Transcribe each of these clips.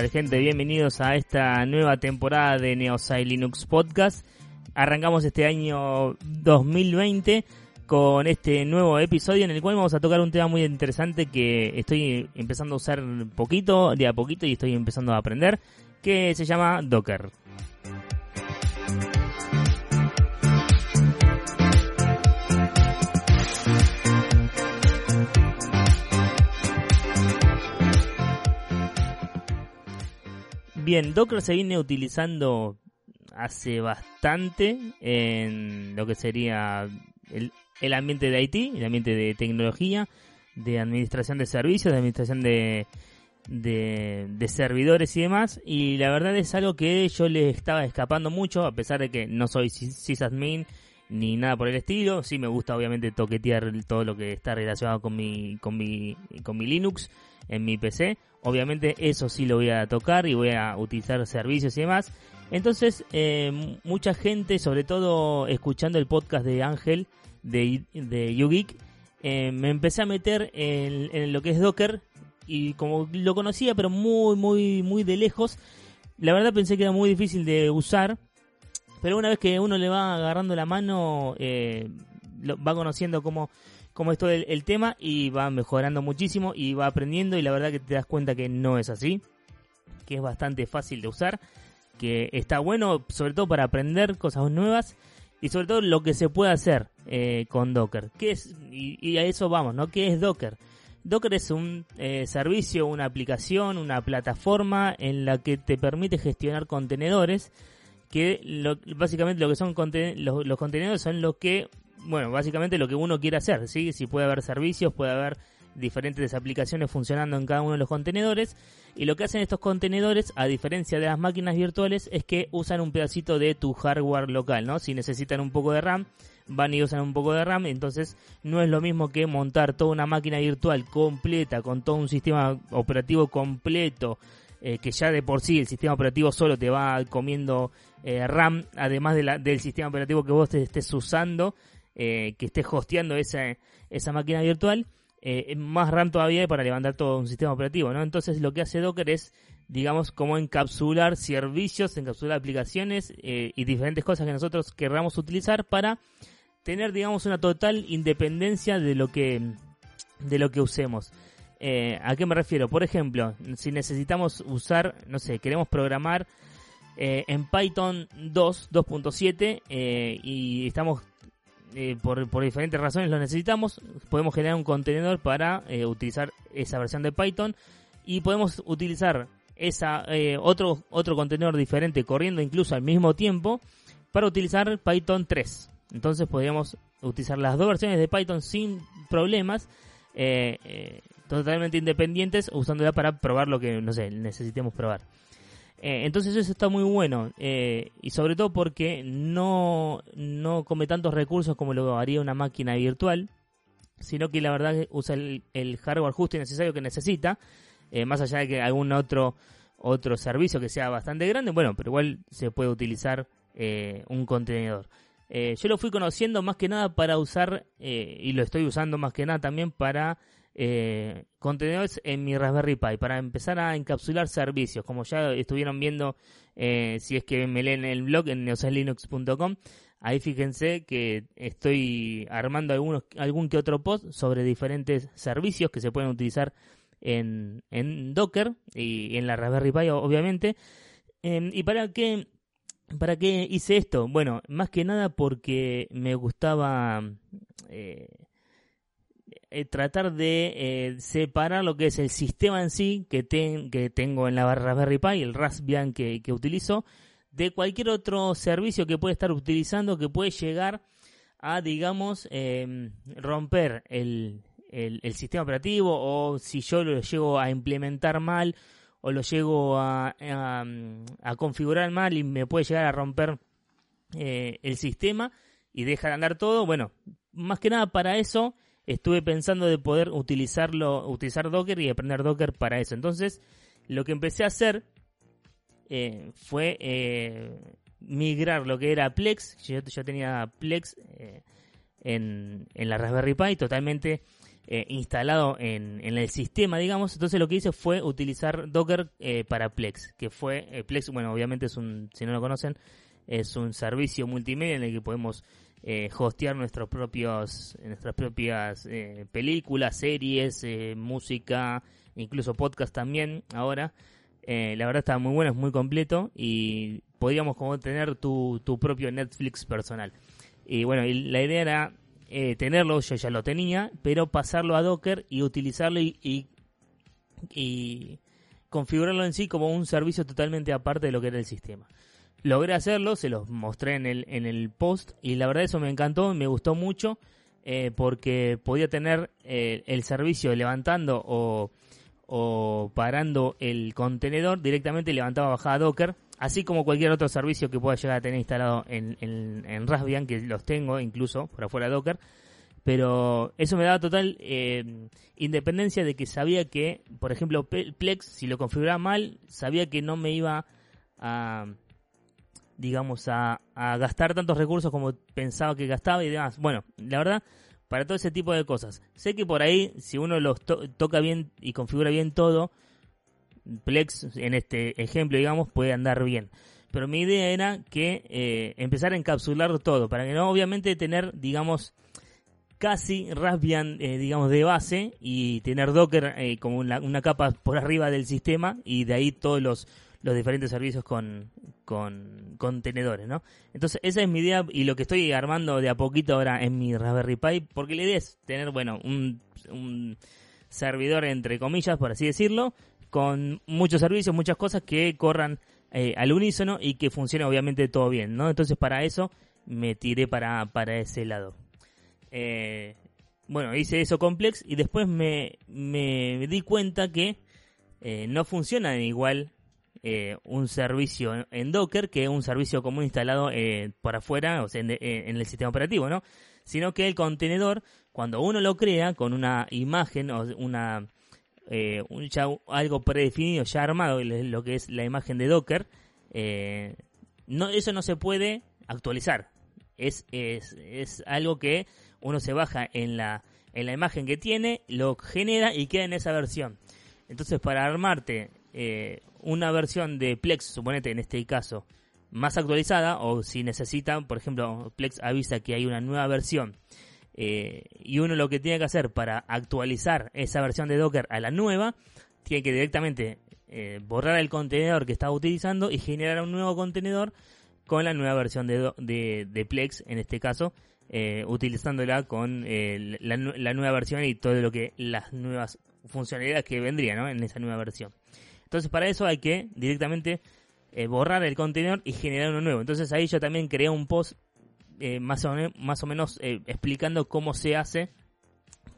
¿qué tal gente? Bienvenidos a esta nueva temporada de Neosai Linux Podcast. Arrancamos este año 2020 con este nuevo episodio en el cual vamos a tocar un tema muy interesante que estoy empezando a usar poquito, de a poquito y estoy empezando a aprender, que se llama Docker. Bien, Docker se viene utilizando hace bastante en lo que sería el, ambiente de IT, el ambiente de tecnología, de administración de servicios, de administración de, de, servidores y demás. Y la verdad es algo que yo le estaba escapando mucho, a pesar de que no soy sysadmin ni nada por el estilo. Sí me gusta obviamente toquetear todo lo que está relacionado con mi, con mi, con mi Linux en mi PC. Obviamente eso sí lo voy a tocar y voy a utilizar servicios y demás. Entonces, eh, mucha gente, sobre todo escuchando el podcast de Ángel de, de YouGeek, eh, me empecé a meter en, en, lo que es Docker y como lo conocía pero muy, muy, muy de lejos, la verdad pensé que era muy difícil de usar, pero una vez que uno le va agarrando la mano, eh, va conociendo cómo cómo es todo el, tema y va mejorando muchísimo y va aprendiendo y la verdad que te das cuenta que no es así, que es bastante fácil de usar, que está bueno sobre todo para aprender cosas nuevas y sobre todo lo que se puede hacer eh, con Docker. ¿Qué es? Y, a eso vamos, ¿no? ¿Qué es Docker? Docker es un eh, servicio, una aplicación, una plataforma en la que te permite gestionar contenedores que básicamente lo que son los, los contenedores son los que bueno, básicamente lo que uno quiere hacer, ¿sí? Si puede haber servicios, puede haber diferentes aplicaciones funcionando en cada uno de los contenedores. Y lo que hacen estos contenedores, a diferencia de las máquinas virtuales, es que usan un pedacito de tu hardware local, ¿no? Si necesitan un poco de RAM, van y usan un poco de RAM, entonces no es lo mismo que montar toda una máquina virtual completa, con todo un sistema operativo completo, eh, que ya de por sí el sistema operativo solo te va comiendo eh, RAM, además del sistema operativo que vos te estés usando, eh, que esté hosteando esa, esa máquina virtual, eh, más RAM todavía para levantar todo un sistema operativo, ¿no? Entonces lo que hace Docker es, digamos, como encapsular servicios, encapsular aplicaciones eh, y diferentes cosas que nosotros querramos utilizar para tener, digamos, una total independencia de lo que, de lo que usemos. ¿A qué me refiero? Por ejemplo, si necesitamos usar, no sé, queremos programar en Python 2, 2.7 y estamos eh, por, diferentes razones lo necesitamos, podemos generar un contenedor para eh, utilizar esa versión de Python y podemos utilizar esa eh, otro otro contenedor diferente corriendo incluso al mismo tiempo para utilizar Python 3. Entonces podríamos utilizar las dos versiones de Python sin problemas, totalmente independientes, usándola para probar lo que no sé necesitemos probar. Eh, entonces eso está muy bueno eh, y sobre todo porque no, no come tantos recursos como lo haría una máquina virtual, sino que la verdad usa el, hardware justo y necesario que necesita, eh, más allá de que algún otro, otro servicio que sea bastante grande, bueno, pero igual se puede utilizar un contenedor. yo lo fui conociendo más que nada para usar, y lo estoy usando más que nada también para eh, contenedores en mi Raspberry Pi para empezar a encapsular servicios, como ya estuvieron viendo eh, si es que me leen el blog en neosalinux.com. Ahí fíjense que estoy armando algunos, algún que otro post sobre diferentes servicios que se pueden utilizar en, en Docker y en la Raspberry Pi, obviamente. Em, ¿Y para qué, para qué hice esto? Bueno, más que nada porque me gustaba eh, eh, tratar de eh, separar lo que es el sistema en sí que, que tengo en la Raspberry Pi, el Raspbian que, que utilizo, de cualquier otro servicio que puede estar utilizando que puede llegar a, digamos, em, romper el, el, sistema operativo o si yo lo llego a implementar mal o lo llego a, a, configurar mal y me puede llegar a romper eh, el sistema y deja de andar todo, bueno, más que nada para eso estuve pensando de poder utilizarlo, utilizar Docker y aprender Docker para eso. Entonces, lo que empecé a hacer eh, fue eh, migrar lo que era Plex. Yo, tenía Plex eh, en, en, la Raspberry Pi totalmente eh, instalado en, el sistema, digamos. Entonces lo que hice fue utilizar Docker eh, para Plex, que fue eh, Plex, bueno, obviamente es un, si no lo conocen, es un servicio multimedia en el que podemos hostear nuestros propios, nuestras propias películas, series, música, incluso podcast también ahora. la verdad está muy bueno, es muy completo y podríamos como tener tu, tu propio Netflix personal. Y bueno, y la idea era eh, tenerlo, yo ya lo tenía, pero pasarlo a Docker y utilizarlo y, y, configurarlo en sí como un servicio totalmente aparte de lo que era el sistema. Logré hacerlo, se los mostré en el, en el post y la verdad eso me encantó, me gustó mucho eh, porque podía tener eh, el servicio levantando o, o parando el contenedor, directamente levantaba bajaba Docker así como cualquier otro servicio que pueda llegar a tener instalado en, en, Raspbian, que los tengo incluso por afuera de Docker, pero eso me daba total eh, independencia de que sabía que, por ejemplo, Plex, si lo configuraba mal, sabía que no me iba a, digamos, a, gastar tantos recursos como pensaba que gastaba y demás. Bueno, la verdad, para todo ese tipo de cosas. Sé que por ahí, si uno los toca bien y configura bien todo, Plex, en este ejemplo, digamos, puede andar bien. Pero mi idea era que eh, empezar a encapsular todo, para que no, obviamente, tener, digamos, casi Raspbian, eh, digamos, de base y tener Docker eh, como una, capa por arriba del sistema y de ahí todos los, los diferentes servicios con, con contenedores, ¿no? Entonces, esa es mi idea y lo que estoy armando de a poquito ahora en mi Raspberry Pi, porque la idea es tener, bueno, un, servidor entre comillas, por así decirlo, con muchos servicios, muchas cosas que corran eh, al unísono y que funcione obviamente todo bien, ¿no? Entonces para eso me tiré para, para ese lado. Eh, bueno, hice eso complex y después me, me di cuenta que eh, no funciona igual un servicio en Docker que un servicio común instalado por afuera, o sea, en, en, el sistema operativo, ¿no? Sino que el contenedor, cuando uno lo crea con una imagen o una eh, un, algo predefinido, ya armado, lo que es la imagen de Docker, eh, no, eso no se puede actualizar. Es, es, es algo que uno se baja en la, en la imagen que tiene, lo genera y queda en esa versión. Entonces, para armarte eh, una versión de Plex, suponete en este caso, más actualizada, o si necesitan, por ejemplo, Plex avisa que hay una nueva versión eh, y uno lo que tiene que hacer para actualizar esa versión de Docker a la nueva, tiene que directamente eh, borrar el contenedor que estaba utilizando y generar un nuevo contenedor con la nueva versión de, de, Plex, en este caso, eh, utilizándola con la, nueva versión y todo lo que las nuevas funcionalidades que vendrían en esa nueva versión. Entonces para eso hay que directamente borrar el contenedor y generar uno nuevo. Entonces ahí yo también creé un post eh, más, o más o menos eh, explicando cómo se hace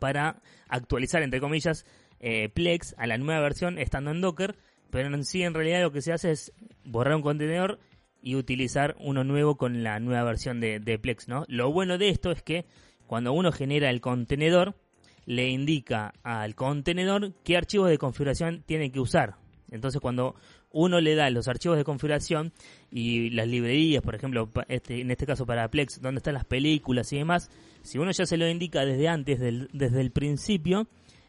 para actualizar, entre comillas, eh, Plex a la nueva versión estando en Docker, pero en sí en realidad lo que se hace es borrar un contenedor y utilizar uno nuevo con la nueva versión de, de Plex, ¿no? Lo bueno de esto es que cuando uno genera el contenedor, le indica al contenedor qué archivos de configuración tiene que usar. Entonces cuando uno le da los archivos de configuración y las librerías, por ejemplo, este, en este caso para Plex, donde están las películas y demás, si uno ya se lo indica desde antes, desde el principio,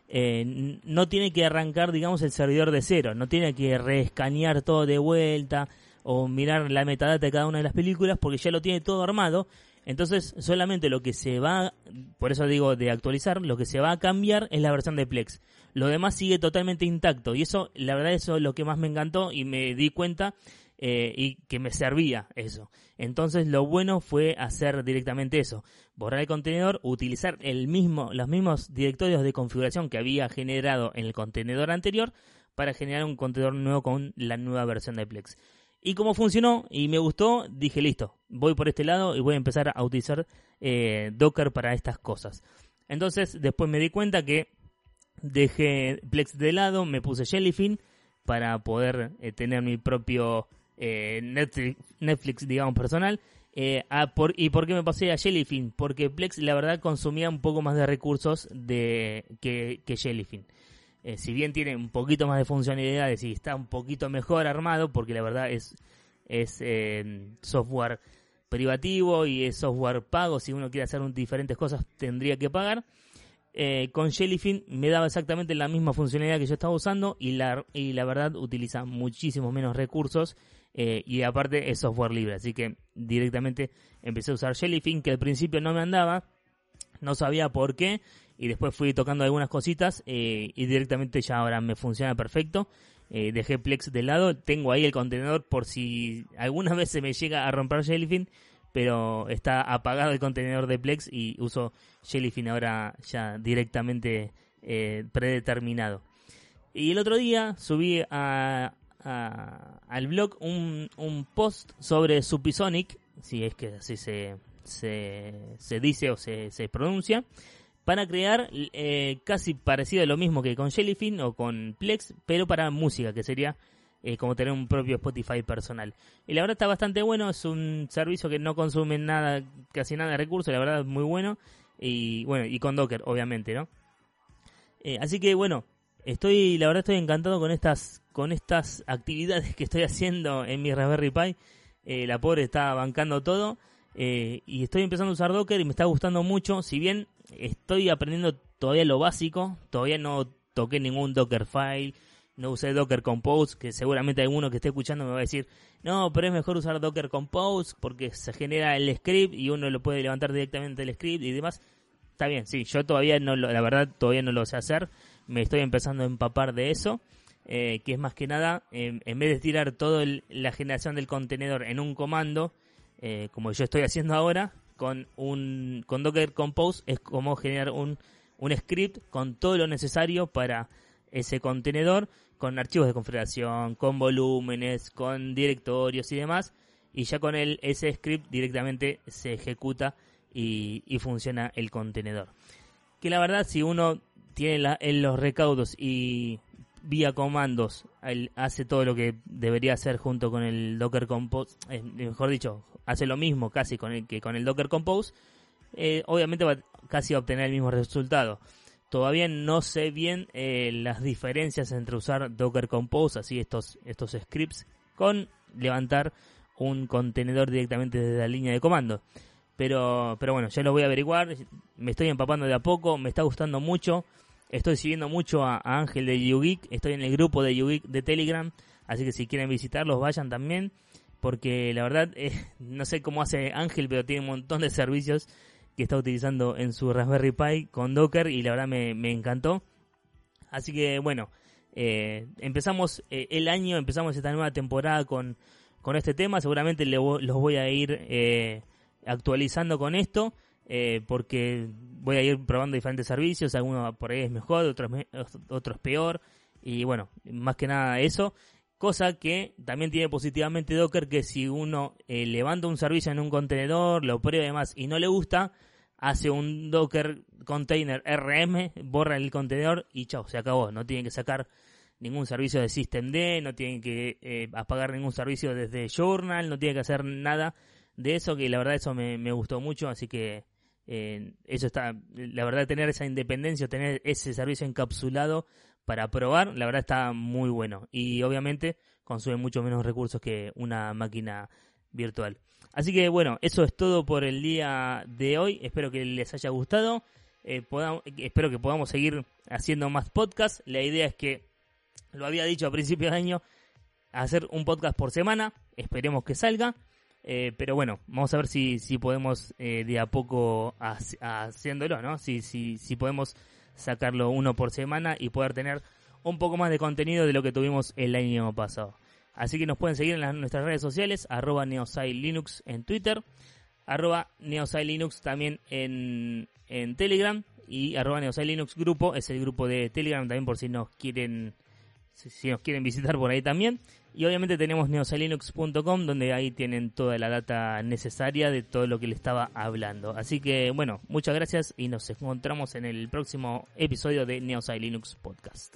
eh, no tiene que arrancar, digamos, el servidor de cero, no tiene que reescanear todo de vuelta o mirar la metadata de cada una de las películas porque ya lo tiene todo armado. Entonces, solamente lo que se va, por eso digo de actualizar, lo que se va a cambiar es la versión de Plex. Lo demás sigue totalmente intacto y eso, la verdad, eso es lo que más me encantó y me di cuenta eh, y que me servía eso. Entonces lo bueno fue hacer directamente eso, borrar el contenedor, utilizar el mismo, los mismos directorios de configuración que había generado en el contenedor anterior para generar un contenedor nuevo con la nueva versión de Plex. Y como funcionó y me gustó, dije listo, voy por este lado y voy a empezar a utilizar eh, Docker para estas cosas. Entonces después me di cuenta que dejé Plex de lado, me puse Jellyfin para poder eh, tener mi propio eh, Netflix, digamos, personal. Eh, por, ¿Y por qué me pasé a Jellyfin? Porque Plex, la verdad, consumía un poco más de recursos de, que, que Jellyfin. Si bien tiene un poquito más de funcionalidades y está un poquito mejor armado, porque la verdad es, es software privativo y es software pago, si uno quiere hacer diferentes cosas tendría que pagar. Eh, con Jellyfin me daba exactamente la misma funcionalidad que yo estaba usando y la, y la verdad utiliza muchísimos menos recursos eh, y aparte es software libre, así que directamente empecé a usar Jellyfin que al principio no me andaba, no sabía por qué y después fui tocando algunas cositas eh, y directamente ya ahora me funciona perfecto. dejé Plex de lado, tengo ahí el contenedor por si alguna vez se me llega a romper Jellyfin, pero está apagado el contenedor de Plex y uso Jellyfin ahora ya directamente eh, predeterminado. Y el otro día subí a, al blog un, un, post sobre Supisonic, si es que así se, se, dice o se, se pronuncia, para crear eh, casi parecido a lo mismo que con Jellyfin o con Plex, pero para música, que sería eh, como tener un propio Spotify personal. Y la verdad está bastante bueno, es un servicio que no consume nada, casi nada de recursos, la verdad es muy bueno. Y bueno, y con Docker, obviamente, ¿no? Eh, así que bueno, estoy, la verdad estoy encantado con estas, con estas actividades que estoy haciendo en mi Raspberry Pi. Eh, la pobre está bancando todo. Y estoy empezando a usar Docker y me está gustando mucho. Si bien estoy aprendiendo todavía lo básico, todavía no toqué ningún Dockerfile, no usé Docker Compose, que seguramente alguno que esté escuchando me va a decir, no, pero es mejor usar Docker Compose porque se genera el script y uno lo puede levantar directamente el script y demás. Está bien, sí, yo todavía no lo, la verdad todavía no lo sé hacer, me estoy empezando a empapar de eso, eh, que es más que nada, en vez de tirar toda la generación del contenedor en un comando, eh, como yo estoy haciendo ahora, con un con Docker Compose es como generar un, un script con todo lo necesario para ese contenedor con archivos de configuración, con volúmenes, con directorios y demás. Y ya con el, ese script directamente se ejecuta y, funciona el contenedor. Que la verdad, si uno tiene en los recaudos y vía comandos hace todo lo que debería hacer junto con el Docker Compose, eh, mejor dicho, hace lo mismo casi con el que con el Docker Compose, eh, obviamente va casi a obtener el mismo resultado. Todavía no sé bien eh, las diferencias entre usar Docker Compose, así estos, estos scripts, con levantar un contenedor directamente desde la línea de comando. Pero, pero bueno, ya lo voy a averiguar. Me estoy empapando de a poco, me está gustando mucho. Estoy siguiendo mucho a, Ángel de YouGeek. Estoy en el grupo de YouGeek de Telegram. Así que si quieren visitarlos, vayan también. Porque la verdad, eh, no sé cómo hace Ángel, pero tiene un montón de servicios que está utilizando en su Raspberry Pi con Docker y la verdad me, encantó. Así que bueno, eh, empezamos eh, el año, empezamos esta nueva temporada con, con este tema. Seguramente los voy a ir eh, actualizando con esto. Porque voy a ir probando diferentes servicios, algunos por ahí es mejor, otros, otros peor, y bueno, más que nada eso, cosa que también tiene positivamente Docker, que si uno levanta un servicio en un contenedor, lo prueba y demás, y no le gusta, hace un Docker container RM, borra el contenedor y chao, se acabó. No tienen que sacar ningún servicio de systemd, no tienen que eh, apagar ningún servicio desde Journal, no tienen que hacer nada de eso, que la verdad eso me, gustó mucho, así que eso está, la verdad tener esa independencia, tener ese servicio encapsulado para probar, la verdad está muy bueno y obviamente consume mucho menos recursos que una máquina virtual. Así que bueno, eso es todo por el día de hoy. Espero que les haya gustado. Eh, espero que podamos seguir haciendo más podcasts. La idea es que, lo había dicho a principios de año, hacer un podcast por semana. Esperemos que salga. Eh, pero bueno, vamos a ver si, si podemos eh, de a poco haciéndolo, ¿no? Si, si, si podemos sacarlo uno por semana y poder tener un poco más de contenido de lo que tuvimos el año pasado. Así que nos pueden seguir en nuestras redes sociales, arroba Linux en Twitter, arroba Linux también en, en Telegram y arroba Linux grupo, es el grupo de Telegram también por si nos quieren si nos quieren visitar por ahí también. Y obviamente tenemos neosalinux.com donde ahí tienen toda la data necesaria de todo lo que le estaba hablando. Así que bueno, muchas gracias y nos encontramos en el próximo episodio de Neosai Linux Podcast.